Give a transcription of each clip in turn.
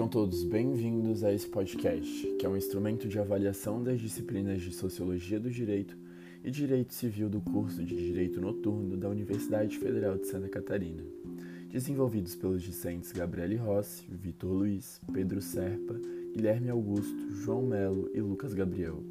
Sejam todos bem-vindos a esse podcast, que é um instrumento de avaliação das disciplinas de Sociologia do Direito e Direito Civil do curso de Direito Noturno da Universidade Federal de Santa Catarina, desenvolvidos pelos discentes Gabriele Rossi, Vitor Luiz, Pedro Serpa, Guilherme Augusto, João Melo e Lucas Gabriel.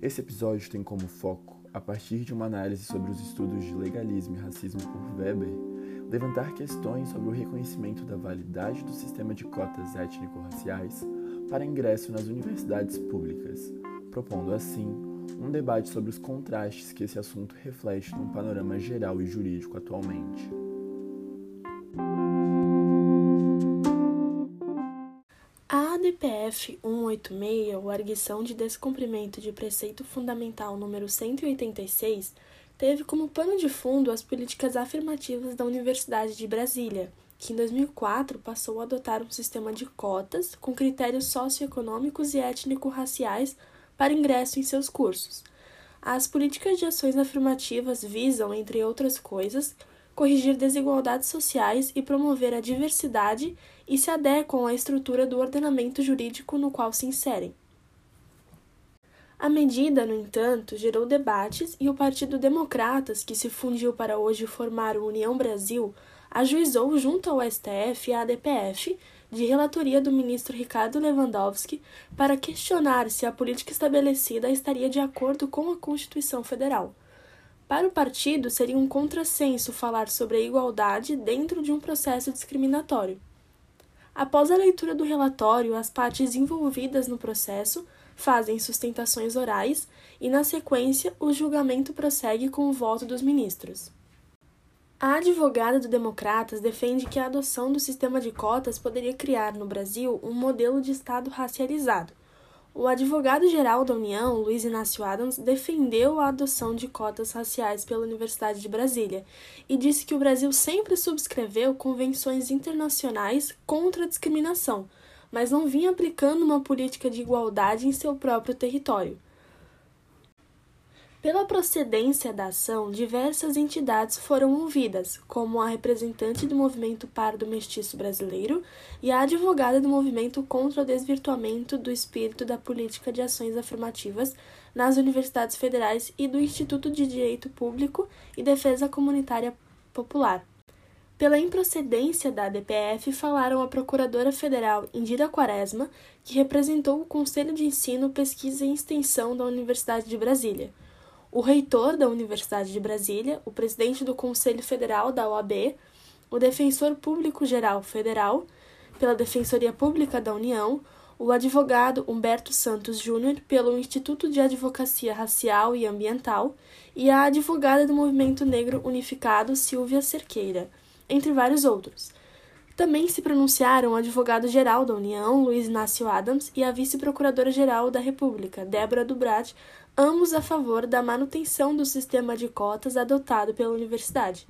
Esse episódio tem como foco, a partir de uma análise sobre os estudos de legalismo e racismo por Weber, levantar questões sobre o reconhecimento da validade do sistema de cotas étnico-raciais para ingresso nas universidades públicas, propondo assim um debate sobre os contrastes que esse assunto reflete num panorama geral e jurídico atualmente. A ADPF 186, ou Arguição de Descumprimento de Preceito Fundamental número 186, teve como pano de fundo as políticas afirmativas da Universidade de Brasília, que em 2004 passou a adotar um sistema de cotas com critérios socioeconômicos e étnico-raciais para ingresso em seus cursos. As políticas de ações afirmativas visam, entre outras coisas, corrigir desigualdades sociais e promover a diversidade e se adequam à estrutura do ordenamento jurídico no qual se inserem. A medida, no entanto, gerou debates e o Partido Democratas, que se fundiu para hoje formar o União Brasil, ajuizou junto ao STF a ADPF, de relatoria do ministro Ricardo Lewandowski, para questionar se a política estabelecida estaria de acordo com a Constituição Federal. Para o partido, seria um contrassenso falar sobre a igualdade dentro de um processo discriminatório. Após a leitura do relatório, as partes envolvidas no processo fazem sustentações orais e, na sequência, o julgamento prossegue com o voto dos ministros. A advogada do Democratas defende que a adoção do sistema de cotas poderia criar no Brasil um modelo de Estado racializado. O advogado-geral da União, Luiz Inácio Adams, defendeu a adoção de cotas raciais pela Universidade de Brasília e disse que o Brasil sempre subscreveu convenções internacionais contra a discriminação mas não vinha aplicando uma política de igualdade em seu próprio território. Pela procedência da ação, diversas entidades foram ouvidas, como a representante do movimento Pardo Mestiço Brasileiro e a advogada do movimento contra o desvirtuamento do espírito da política de ações afirmativas nas universidades federais e do Instituto de Direito Público e Defesa Comunitária Popular. Pela improcedência da DPF, falaram a Procuradora Federal Indira Quaresma, que representou o Conselho de Ensino, Pesquisa e Extensão da Universidade de Brasília, o reitor da Universidade de Brasília, o presidente do Conselho Federal da OAB, o Defensor Público Geral Federal, pela Defensoria Pública da União, o advogado Humberto Santos Júnior, pelo Instituto de Advocacia Racial e Ambiental, e a advogada do Movimento Negro Unificado Silvia Cerqueira entre vários outros. Também se pronunciaram o advogado-geral da União, Luiz Inácio Adams, e a vice-procuradora-geral da República, Débora Dubrat, ambos a favor da manutenção do sistema de cotas adotado pela universidade.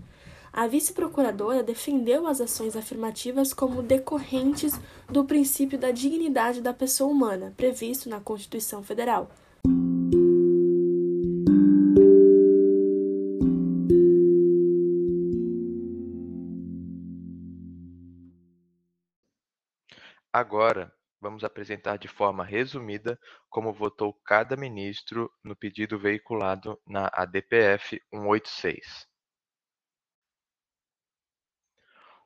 A vice-procuradora defendeu as ações afirmativas como decorrentes do princípio da dignidade da pessoa humana, previsto na Constituição Federal. Agora, vamos apresentar de forma resumida como votou cada ministro no pedido veiculado na ADPF 186.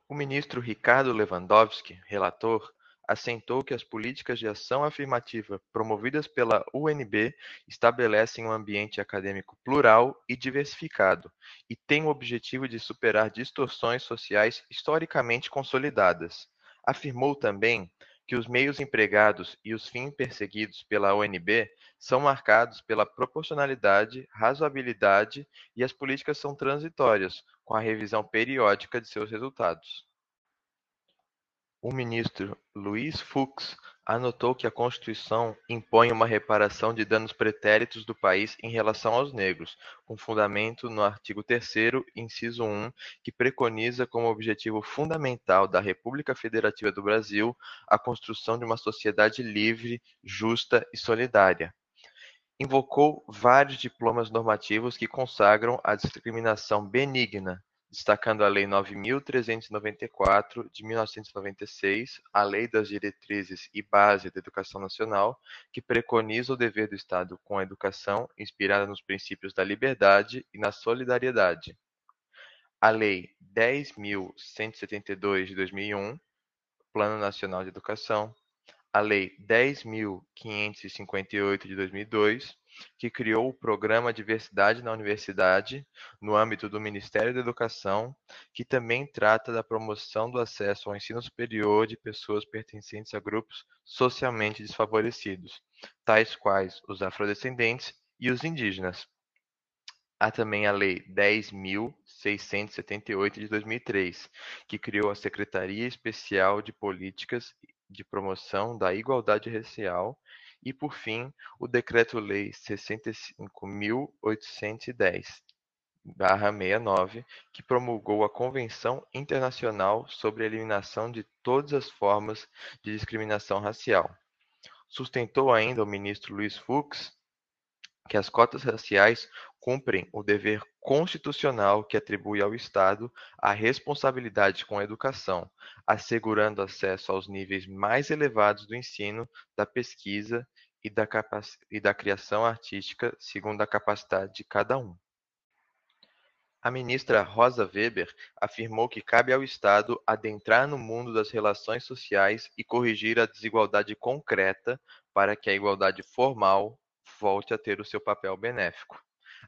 O ministro Ricardo Lewandowski, relator, assentou que as políticas de ação afirmativa promovidas pela UNB estabelecem um ambiente acadêmico plural e diversificado e têm o objetivo de superar distorções sociais historicamente consolidadas. Afirmou também que os meios empregados e os fins perseguidos pela ONB são marcados pela proporcionalidade, razoabilidade e as políticas são transitórias, com a revisão periódica de seus resultados. O ministro Luiz Fux anotou que a Constituição impõe uma reparação de danos pretéritos do país em relação aos negros, com fundamento no artigo 3 inciso 1, que preconiza como objetivo fundamental da República Federativa do Brasil a construção de uma sociedade livre, justa e solidária. Invocou vários diplomas normativos que consagram a discriminação benigna, destacando a Lei 9.394 de 1996, a Lei das Diretrizes e Base da Educação Nacional, que preconiza o dever do Estado com a educação inspirada nos princípios da liberdade e na solidariedade. A Lei 10.172 de 2001, Plano Nacional de Educação, a Lei 10.558 de 2002, que criou o Programa Diversidade na Universidade, no âmbito do Ministério da Educação, que também trata da promoção do acesso ao ensino superior de pessoas pertencentes a grupos socialmente desfavorecidos, tais quais os afrodescendentes e os indígenas. Há também a Lei 10.678 de 2003, que criou a Secretaria Especial de Políticas de Promoção da Igualdade Racial e, por fim, o Decreto-Lei 65.810/69, que promulgou a Convenção Internacional sobre a Eliminação de Todas as Formas de Discriminação Racial. Sustentou ainda o ministro Luiz Fux que as cotas raciais cumprem o dever constitucional que atribui ao Estado a responsabilidade com a educação, assegurando acesso aos níveis mais elevados do ensino, da pesquisa e da, e da criação artística, segundo a capacidade de cada um. A ministra Rosa Weber afirmou que cabe ao Estado adentrar no mundo das relações sociais e corrigir a desigualdade concreta para que a igualdade formal volte a ter o seu papel benéfico.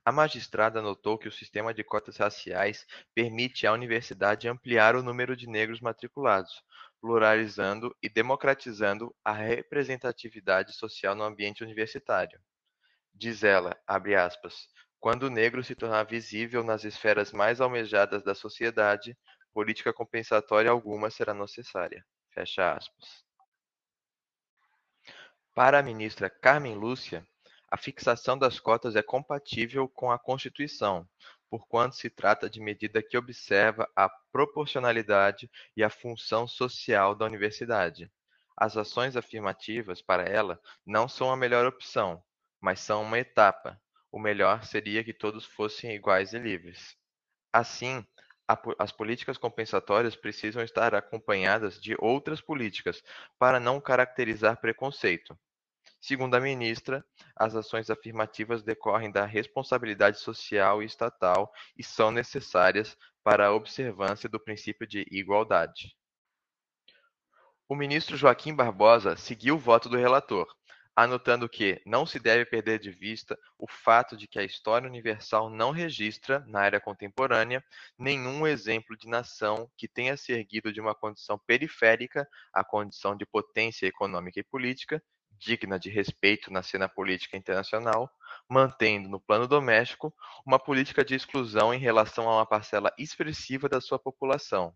A magistrada notou que o sistema de cotas raciais permite à universidade ampliar o número de negros matriculados, pluralizando e democratizando a representatividade social no ambiente universitário. Diz ela, abre aspas, quando o negro se tornar visível nas esferas mais almejadas da sociedade, política compensatória alguma será necessária. Fecha aspas. Para a ministra Carmen Lúcia, a fixação das cotas é compatível com a Constituição, porquanto se trata de medida que observa a proporcionalidade e a função social da universidade. As ações afirmativas, para ela, não são a melhor opção, mas são uma etapa. O melhor seria que todos fossem iguais e livres. Assim, as políticas compensatórias precisam estar acompanhadas de outras políticas para não caracterizar preconceito. Segundo a ministra, as ações afirmativas decorrem da responsabilidade social e estatal e são necessárias para a observância do princípio de igualdade. O ministro Joaquim Barbosa seguiu o voto do relator, anotando que não se deve perder de vista o fato de que a história universal não registra, na era contemporânea, nenhum exemplo de nação que tenha se erguido de uma condição periférica à condição de potência econômica e política digna de respeito na cena política internacional, mantendo no plano doméstico uma política de exclusão em relação a uma parcela expressiva da sua população.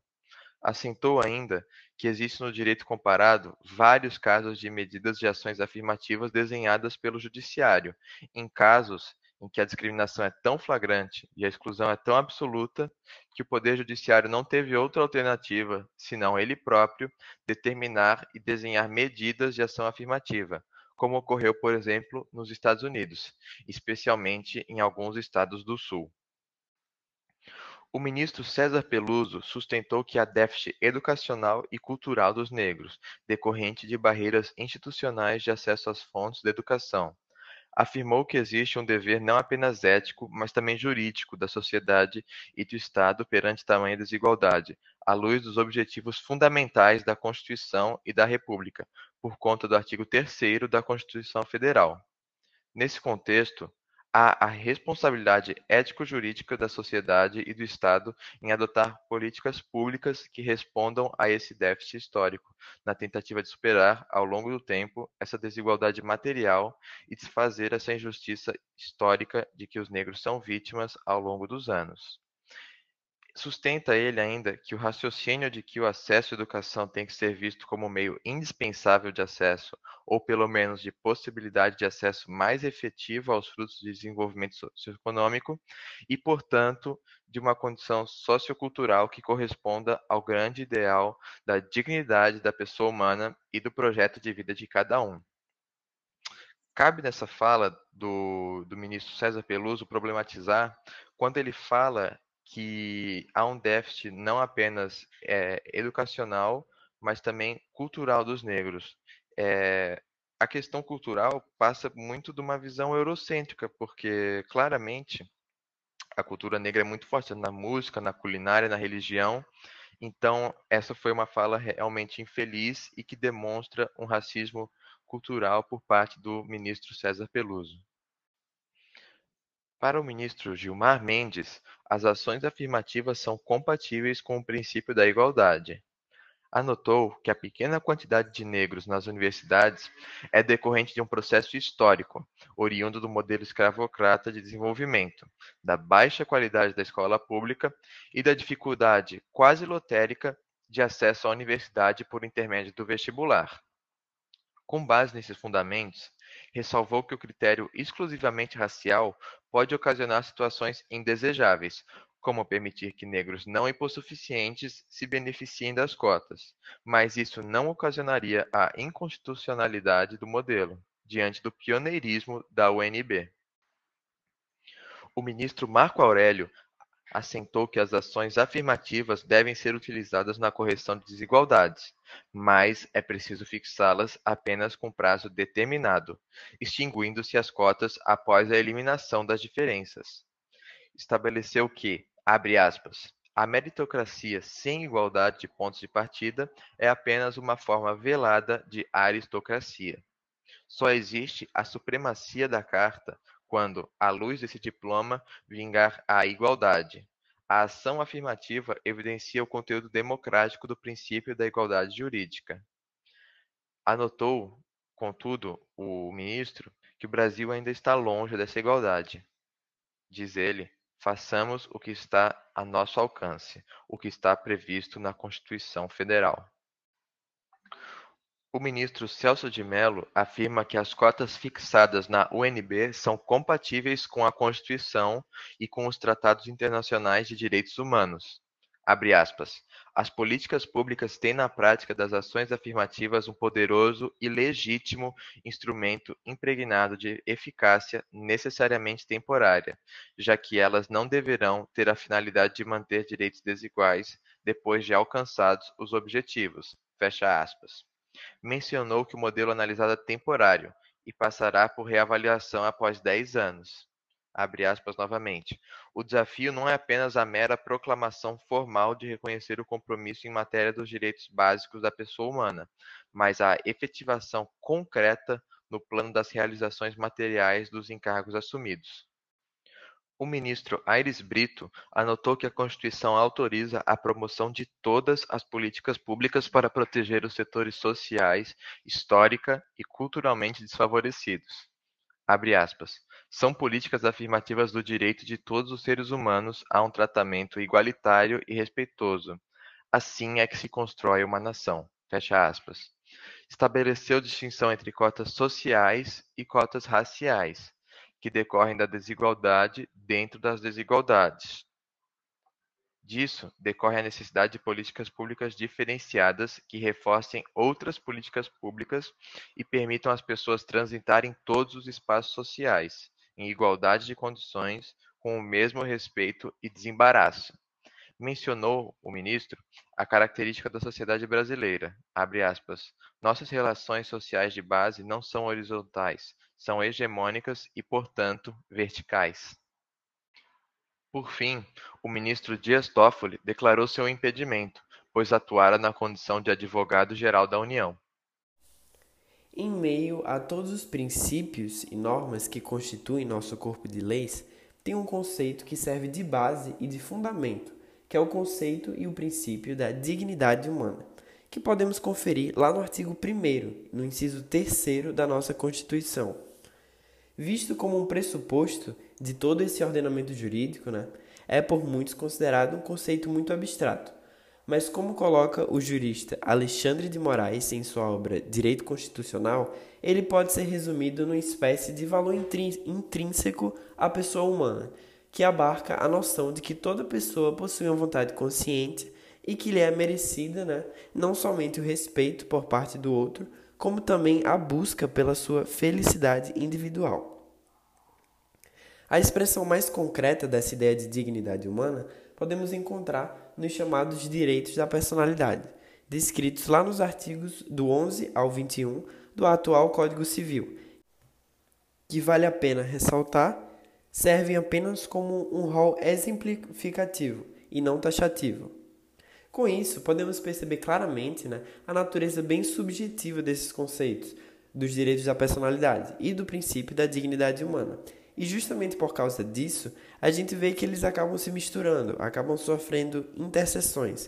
Assentou ainda que existe no direito comparado vários casos de medidas de ações afirmativas desenhadas pelo judiciário, em casos em que a discriminação é tão flagrante e a exclusão é tão absoluta que o Poder Judiciário não teve outra alternativa, senão ele próprio, determinar e desenhar medidas de ação afirmativa, como ocorreu, por exemplo, nos Estados Unidos, especialmente em alguns estados do Sul. O ministro César Peluso sustentou que há déficit educacional e cultural dos negros, decorrente de barreiras institucionais de acesso às fontes da educação, afirmou que existe um dever não apenas ético, mas também jurídico da sociedade e do Estado perante tamanha desigualdade, à luz dos objetivos fundamentais da Constituição e da República, por conta do artigo 3 da Constituição Federal. Nesse contexto, há a responsabilidade ético-jurídica da sociedade e do Estado em adotar políticas públicas que respondam a esse déficit histórico, na tentativa de superar, ao longo do tempo, essa desigualdade material e desfazer essa injustiça histórica de que os negros são vítimas ao longo dos anos. Sustenta ele ainda que o raciocínio de que o acesso à educação tem que ser visto como meio indispensável de acesso, ou pelo menos de possibilidade de acesso mais efetivo aos frutos de desenvolvimento socioeconômico, e, portanto, de uma condição sociocultural que corresponda ao grande ideal da dignidade da pessoa humana e do projeto de vida de cada um. Cabe nessa fala do, do ministro César Peluso problematizar quando ele fala que há um déficit não apenas é, educacional, mas também cultural dos negros. É, a questão cultural passa muito de uma visão eurocêntrica, porque claramente a cultura negra é muito forte na música, na culinária, na religião. Então, essa foi uma fala realmente infeliz e que demonstra um racismo cultural por parte do ministro César Peluso. Para o ministro Gilmar Mendes, as ações afirmativas são compatíveis com o princípio da igualdade. Anotou que a pequena quantidade de negros nas universidades é decorrente de um processo histórico, oriundo do modelo escravocrata de desenvolvimento, da baixa qualidade da escola pública e da dificuldade quase lotérica de acesso à universidade por intermédio do vestibular. Com base nesses fundamentos, ressalvou que o critério exclusivamente racial pode ocasionar situações indesejáveis, como permitir que negros não hipossuficientes se beneficiem das cotas, mas isso não ocasionaria a inconstitucionalidade do modelo, diante do pioneirismo da UNB. O ministro Marco Aurélio assentou que as ações afirmativas devem ser utilizadas na correção de desigualdades, mas é preciso fixá-las apenas com prazo determinado, extinguindo-se as cotas após a eliminação das diferenças. Estabeleceu que, abre aspas, a meritocracia sem igualdade de pontos de partida é apenas uma forma velada de aristocracia. Só existe a supremacia da carta quando, à luz desse diploma, vingar a igualdade. A ação afirmativa evidencia o conteúdo democrático do princípio da igualdade jurídica. Anotou, contudo, o ministro que o Brasil ainda está longe dessa igualdade. Diz ele, façamos o que está a nosso alcance, o que está previsto na Constituição Federal. O ministro Celso de Mello afirma que as cotas fixadas na UNB são compatíveis com a Constituição e com os tratados internacionais de direitos humanos. As políticas públicas têm na prática das ações afirmativas um poderoso e legítimo instrumento impregnado de eficácia necessariamente temporária, já que elas não deverão ter a finalidade de manter direitos desiguais depois de alcançados os objetivos. Fecha aspas. Mencionou que o modelo analisado é temporário e passará por reavaliação após dez anos. Abre aspas novamente. O desafio não é apenas a mera proclamação formal de reconhecer o compromisso em matéria dos direitos básicos da pessoa humana, mas a efetivação concreta no plano das realizações materiais dos encargos assumidos. O ministro Aires Brito anotou que a Constituição autoriza a promoção de todas as políticas públicas para proteger os setores sociais, histórica e culturalmente desfavorecidos. São políticas afirmativas do direito de todos os seres humanos a um tratamento igualitário e respeitoso. Assim é que se constrói uma nação. Estabeleceu distinção entre cotas sociais e cotas raciais que decorrem da desigualdade dentro das desigualdades. Disso decorre a necessidade de políticas públicas diferenciadas que reforcem outras políticas públicas e permitam às pessoas transitarem todos os espaços sociais, em igualdade de condições, com o mesmo respeito e desembaraço. Mencionou o ministro a característica da sociedade brasileira, aspas, nossas relações sociais de base não são horizontais, são hegemônicas e, portanto, verticais. Por fim, o ministro Dias Toffoli declarou seu impedimento, pois atuara na condição de advogado-geral da União. Em meio a todos os princípios e normas que constituem nosso corpo de leis, tem um conceito que serve de base e de fundamento, que é o conceito e o princípio da dignidade humana, que podemos conferir lá no artigo 1, no inciso 3 da nossa Constituição visto como um pressuposto de todo esse ordenamento jurídico, né, é por muitos considerado um conceito muito abstrato. Mas como coloca o jurista Alexandre de Moraes em sua obra Direito Constitucional, ele pode ser resumido numa espécie de valor intrínseco à pessoa humana, que abarca a noção de que toda pessoa possui uma vontade consciente e que lhe é merecida né, não somente o respeito por parte do outro, como também a busca pela sua felicidade individual. A expressão mais concreta dessa ideia de dignidade humana podemos encontrar nos chamados direitos da personalidade, descritos lá nos artigos do 11 ao 21 do atual Código Civil, que vale a pena ressaltar, servem apenas como um rol exemplificativo e não taxativo. Com isso, podemos perceber claramente né, a natureza bem subjetiva desses conceitos, dos direitos da personalidade e do princípio da dignidade humana. E justamente por causa disso, a gente vê que eles acabam se misturando, acabam sofrendo interseções.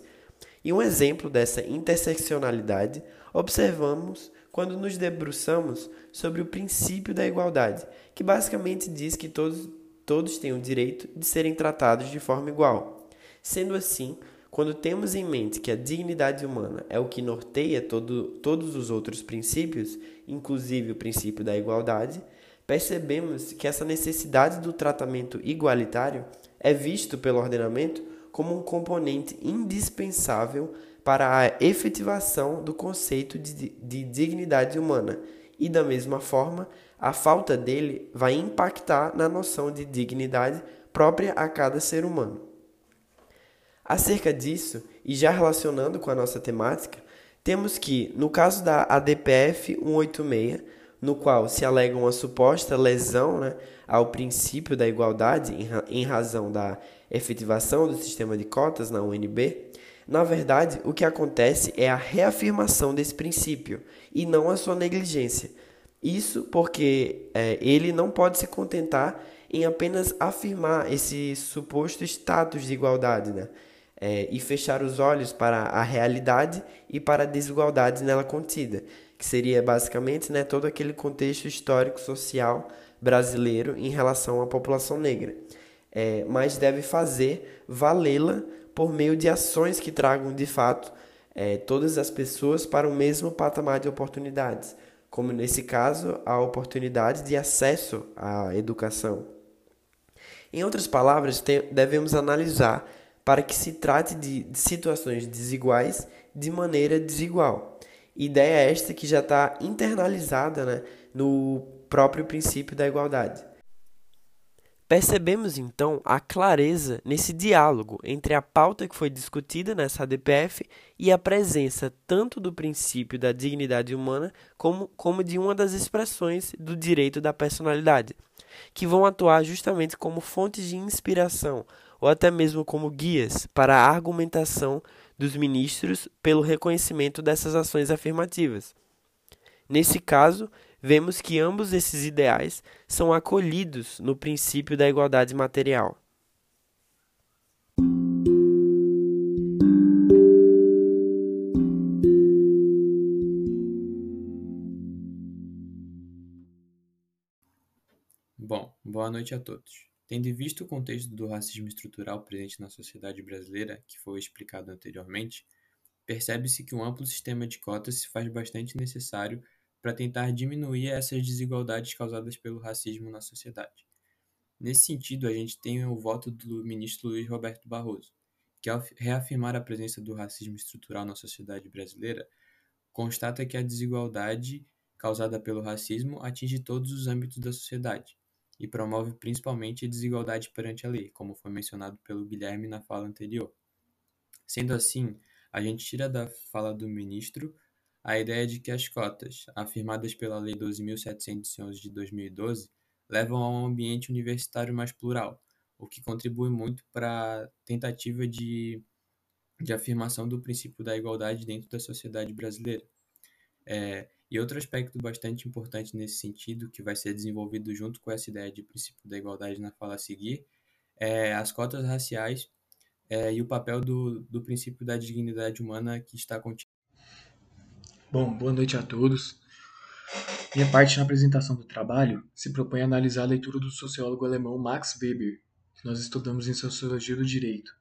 E um exemplo dessa interseccionalidade observamos quando nos debruçamos sobre o princípio da igualdade, que basicamente diz que todos, todos têm o direito de serem tratados de forma igual. Sendo assim, quando temos em mente que a dignidade humana é o que norteia todo, todos os outros princípios, inclusive o princípio da igualdade, percebemos que essa necessidade do tratamento igualitário é visto pelo ordenamento como um componente indispensável para a efetivação do conceito de, de dignidade humana, e da mesma forma, a falta dele vai impactar na noção de dignidade própria a cada ser humano. Acerca disso, e já relacionando com a nossa temática, temos que, no caso da ADPF 186, no qual se alega uma suposta lesão né, ao princípio da igualdade em, razão da efetivação do sistema de cotas na UNB, na verdade, o que acontece é a reafirmação desse princípio e não a sua negligência. Isso porque é, ele não pode se contentar em apenas afirmar esse suposto status de igualdade né? É, e fechar os olhos para a realidade e para a desigualdade nela contida, que seria basicamente né, todo aquele contexto histórico-social brasileiro em relação à população negra. É, mas deve fazer valê-la por meio de ações que tragam de fato é, todas as pessoas para o mesmo patamar de oportunidades, como nesse caso a oportunidade de acesso à educação. Em outras palavras, devemos analisar para que se trate de situações desiguais de maneira desigual. Ideia esta que já está internalizada né, no próprio princípio da igualdade. Percebemos então a clareza nesse diálogo entre a pauta que foi discutida nessa ADPF e a presença tanto do princípio da dignidade humana como, como de uma das expressões do direito da personalidade, que vão atuar justamente como fontes de inspiração ou até mesmo como guias para a argumentação dos ministros pelo reconhecimento dessas ações afirmativas. Nesse caso, vemos que ambos esses ideais são acolhidos no princípio da igualdade material. Bom, boa noite a todos. Tendo visto o contexto do racismo estrutural presente na sociedade brasileira, que foi explicado anteriormente, percebe-se que um amplo sistema de cotas se faz bastante necessário para tentar diminuir essas desigualdades causadas pelo racismo na sociedade. Nesse sentido, a gente tem o voto do ministro Luiz Roberto Barroso, que, ao reafirmar a presença do racismo estrutural na sociedade brasileira, constata que a desigualdade causada pelo racismo atinge todos os âmbitos da sociedade e promove principalmente desigualdade perante a lei, como foi mencionado pelo Guilherme na fala anterior. Sendo assim, a gente tira da fala do ministro a ideia de que as cotas, afirmadas pela Lei 12.711 de 2012, levam a um ambiente universitário mais plural, o que contribui muito para a tentativa de, de afirmação do princípio da igualdade dentro da sociedade brasileira. É, e outro aspecto bastante importante nesse sentido, que vai ser desenvolvido junto com essa ideia de princípio da igualdade na fala a seguir, é as cotas raciais é, e o papel do, do princípio da dignidade humana que está contido Bom, boa noite a todos. Minha parte na apresentação do trabalho se propõe a analisar a leitura do sociólogo alemão Max Weber, que nós estudamos em Sociologia do Direito,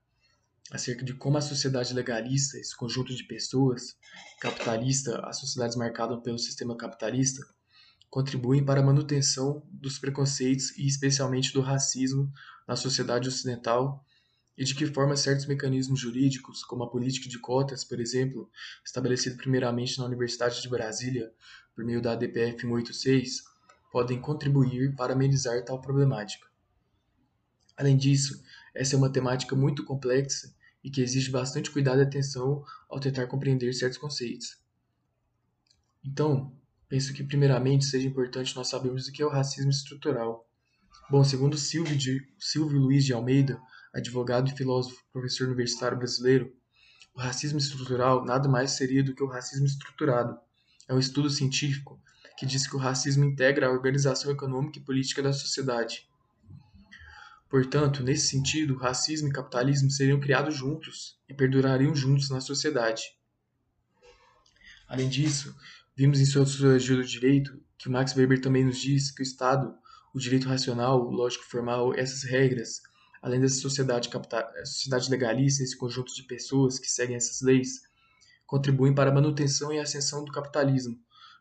acerca de como a sociedade legalista, esse conjunto de pessoas, capitalista, as sociedades marcadas pelo sistema capitalista, contribuem para a manutenção dos preconceitos e especialmente do racismo na sociedade ocidental e de que forma certos mecanismos jurídicos, como a política de cotas, por exemplo, estabelecido primeiramente na Universidade de Brasília por meio da ADPF 186, podem contribuir para amenizar tal problemática. Além disso, essa é uma temática muito complexa e que exige bastante cuidado e atenção ao tentar compreender certos conceitos. Então, penso que primeiramente seja importante nós sabermos o que é o racismo estrutural. Bom, segundo Silvio, de, Silvio Luiz de Almeida, advogado e filósofo, professor universitário brasileiro, o racismo estrutural nada mais seria do que o racismo estruturado. É um estudo científico que diz que o racismo integra a organização econômica e política da sociedade. Portanto, nesse sentido, racismo e capitalismo seriam criados juntos e perdurariam juntos na sociedade. Além disso, vimos em sua sociologia do direito que Max Weber também nos diz que o Estado, o direito racional, lógico formal, essas regras, além da sociedade, capital, sociedade legalista, esse conjunto de pessoas que seguem essas leis, contribuem para a manutenção e ascensão do capitalismo,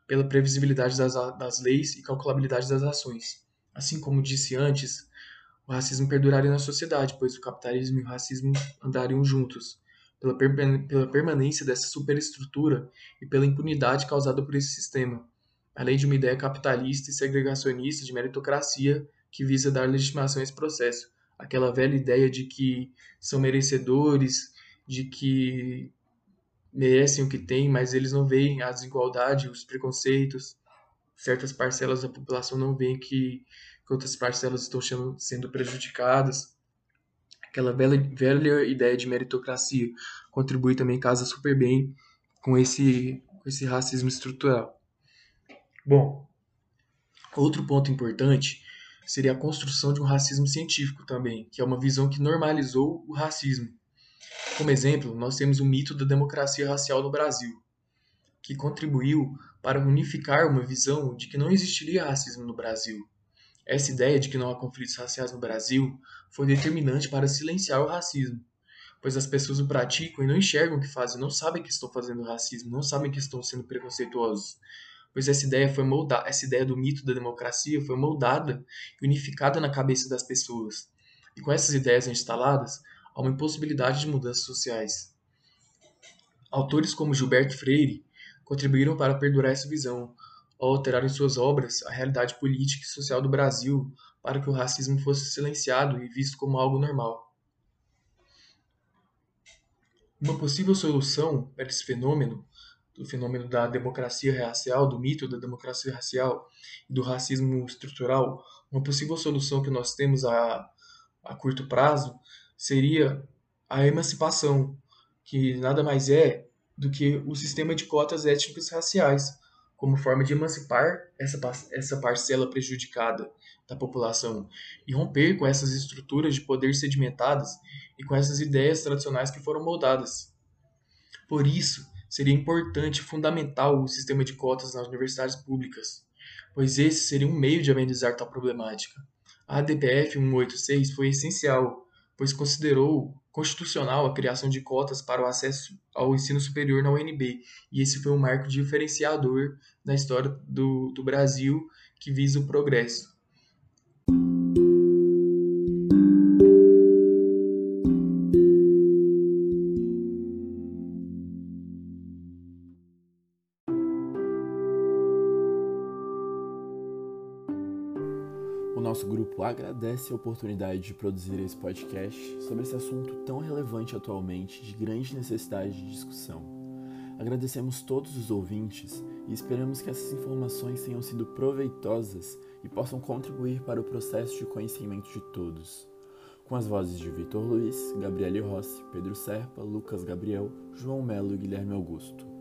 pela previsibilidade das, das leis e calculabilidade das ações. Assim como disse antes, o racismo perduraria na sociedade, pois o capitalismo e o racismo andariam juntos, pela, per pela permanência dessa superestrutura e pela impunidade causada por esse sistema, além de uma ideia capitalista e segregacionista de meritocracia que visa dar legitimação a esse processo. Aquela velha ideia de que são merecedores, de que merecem o que têm, mas eles não veem a desigualdade, os preconceitos. Certas parcelas da população não veem que que outras parcelas estão sendo, sendo prejudicadas. Aquela velha, velha ideia de meritocracia contribui também, casa super bem com esse, com esse racismo estrutural. Bom, outro ponto importante seria a construção de um racismo científico também, que é uma visão que normalizou o racismo. Como exemplo, nós temos o mito da democracia racial no Brasil, que contribuiu para unificar uma visão de que não existiria racismo no Brasil, essa ideia de que não há conflitos raciais no Brasil foi determinante para silenciar o racismo, pois as pessoas o praticam e não enxergam o que fazem, não sabem que estão fazendo racismo, não sabem que estão sendo preconceituosos. Pois essa ideia foi moldada, essa ideia do mito da democracia foi moldada e unificada na cabeça das pessoas. E com essas ideias instaladas, há uma impossibilidade de mudanças sociais. Autores como Gilberto Freire contribuíram para perdurar essa visão, ao alterar em suas obras a realidade política e social do Brasil para que o racismo fosse silenciado e visto como algo normal. Uma possível solução para esse fenômeno, do fenômeno da democracia racial, do mito da democracia racial e do racismo estrutural, uma possível solução que nós temos a, a curto prazo seria a emancipação, que nada mais é do que o sistema de cotas étnicas raciais, como forma de emancipar essa, essa parcela prejudicada da população e romper com essas estruturas de poder sedimentadas e com essas ideias tradicionais que foram moldadas. Por isso, seria importante fundamental o sistema de cotas nas universidades públicas, pois esse seria um meio de amenizar tal problemática. A ADPF 186 foi essencial, pois considerou constitucional a criação de cotas para o acesso ao ensino superior na UNB, e esse foi um marco diferenciador na história do, do Brasil que visa o progresso. Nosso grupo agradece a oportunidade de produzir esse podcast sobre esse assunto tão relevante atualmente, de grande necessidade de discussão. Agradecemos todos os ouvintes e esperamos que essas informações tenham sido proveitosas e possam contribuir para o processo de conhecimento de todos. Com as vozes de Vitor Luiz, Gabriele Rossi, Pedro Serpa, Lucas Gabriel, João Melo e Guilherme Augusto.